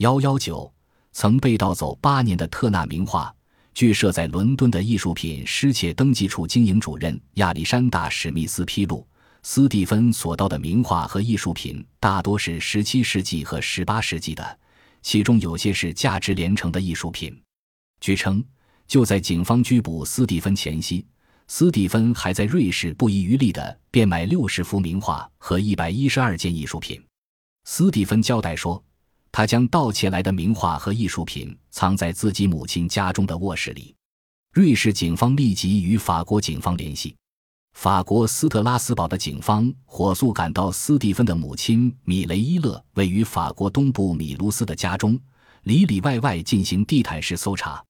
幺幺九曾被盗走八年的特纳名画，据设在伦敦的艺术品失窃登记处经营主任亚历山大·史密斯披露，斯蒂芬所盗的名画和艺术品大多是十七世纪和十八世纪的，其中有些是价值连城的艺术品。据称，就在警方拘捕斯蒂芬前夕。斯蒂芬还在瑞士不遗余力地变卖六十幅名画和一百一十二件艺术品。斯蒂芬交代说，他将盗窃来的名画和艺术品藏在自己母亲家中的卧室里。瑞士警方立即与法国警方联系，法国斯特拉斯堡的警方火速赶到斯蒂芬的母亲米雷伊勒位于法国东部米卢斯的家中，里里外外进行地毯式搜查。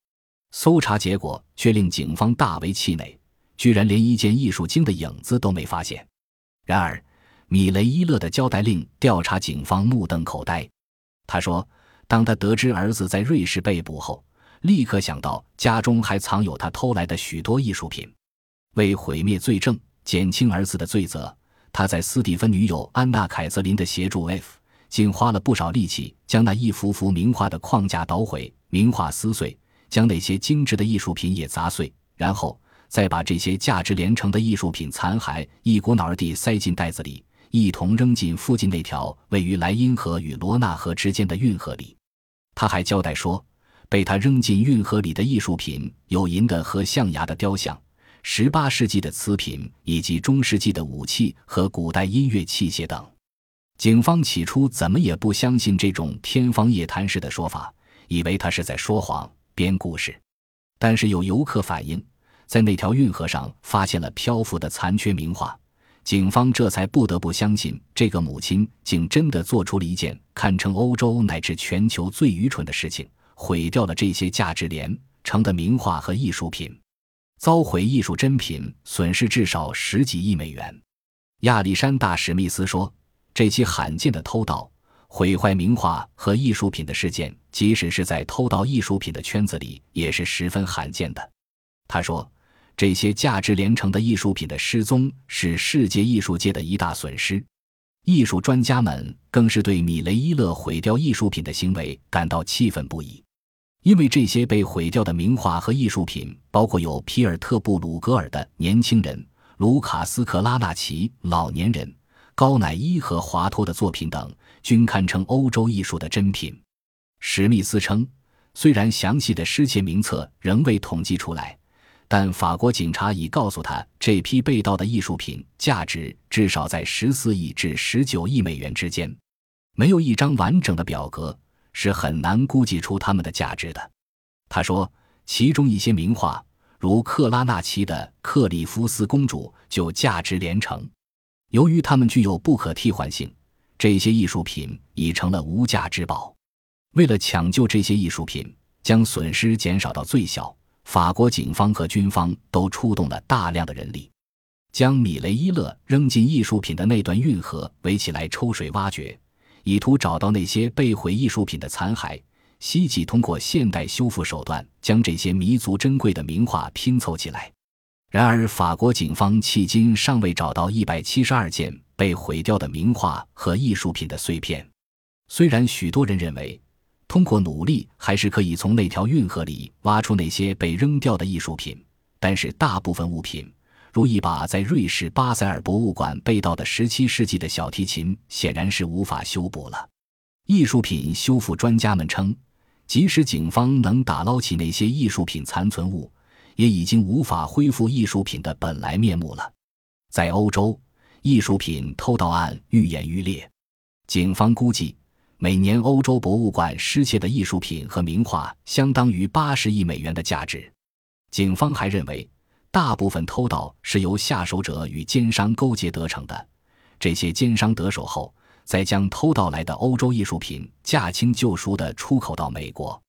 搜查结果却令警方大为气馁。居然连一件艺术经的影子都没发现。然而，米雷伊勒的交代令调查警方目瞪口呆。他说：“当他得知儿子在瑞士被捕后，立刻想到家中还藏有他偷来的许多艺术品。为毁灭罪证，减轻儿子的罪责，他在斯蒂芬女友安娜·凯瑟琳的协助 F，竟花了不少力气将那一幅幅名画的框架捣毁，名画撕碎，将那些精致的艺术品也砸碎，然后。”再把这些价值连城的艺术品残骸一股脑儿地塞进袋子里，一同扔进附近那条位于莱茵河与罗纳河之间的运河里。他还交代说，被他扔进运河里的艺术品有银的和象牙的雕像、十八世纪的瓷品以及中世纪的武器和古代音乐器械等。警方起初怎么也不相信这种天方夜谭式的说法，以为他是在说谎编故事。但是有游客反映。在那条运河上发现了漂浮的残缺名画，警方这才不得不相信，这个母亲竟真的做出了一件堪称欧洲乃至全球最愚蠢的事情，毁掉了这些价值连城的名画和艺术品。遭毁艺术珍品，损失至少十几亿美元。亚历山大·史密斯说：“这起罕见的偷盗、毁坏名画和艺术品的事件，即使是在偷盗艺术品的圈子里，也是十分罕见的。”他说。这些价值连城的艺术品的失踪是世界艺术界的一大损失，艺术专家们更是对米雷伊勒毁掉艺术品的行为感到气愤不已，因为这些被毁掉的名画和艺术品，包括有皮尔特布鲁格尔的年轻人、卢卡斯克拉纳奇老年人、高乃伊和华托的作品等，均堪称欧洲艺术的珍品。史密斯称，虽然详细的失窃名册仍未统计出来。但法国警察已告诉他，这批被盗的艺术品价值至少在十四亿至十九亿美元之间。没有一张完整的表格，是很难估计出它们的价值的。他说，其中一些名画，如克拉纳奇的《克里夫斯公主》，就价值连城。由于它们具有不可替换性，这些艺术品已成了无价之宝。为了抢救这些艺术品，将损失减少到最小。法国警方和军方都出动了大量的人力，将米雷伊勒扔进艺术品的那段运河围起来抽水挖掘，以图找到那些被毁艺术品的残骸。希冀通过现代修复手段将这些弥足珍贵的名画拼凑起来。然而，法国警方迄今尚未找到一百七十二件被毁掉的名画和艺术品的碎片。虽然许多人认为。通过努力，还是可以从那条运河里挖出那些被扔掉的艺术品。但是，大部分物品，如一把在瑞士巴塞尔博物馆被盗的17世纪的小提琴，显然是无法修补了。艺术品修复专家们称，即使警方能打捞起那些艺术品残存物，也已经无法恢复艺术品的本来面目了。在欧洲，艺术品偷盗案愈演愈烈，警方估计。每年，欧洲博物馆失窃的艺术品和名画相当于八十亿美元的价值。警方还认为，大部分偷盗是由下手者与奸商勾结得逞的。这些奸商得手后，再将偷盗来的欧洲艺术品驾轻就熟地出口到美国。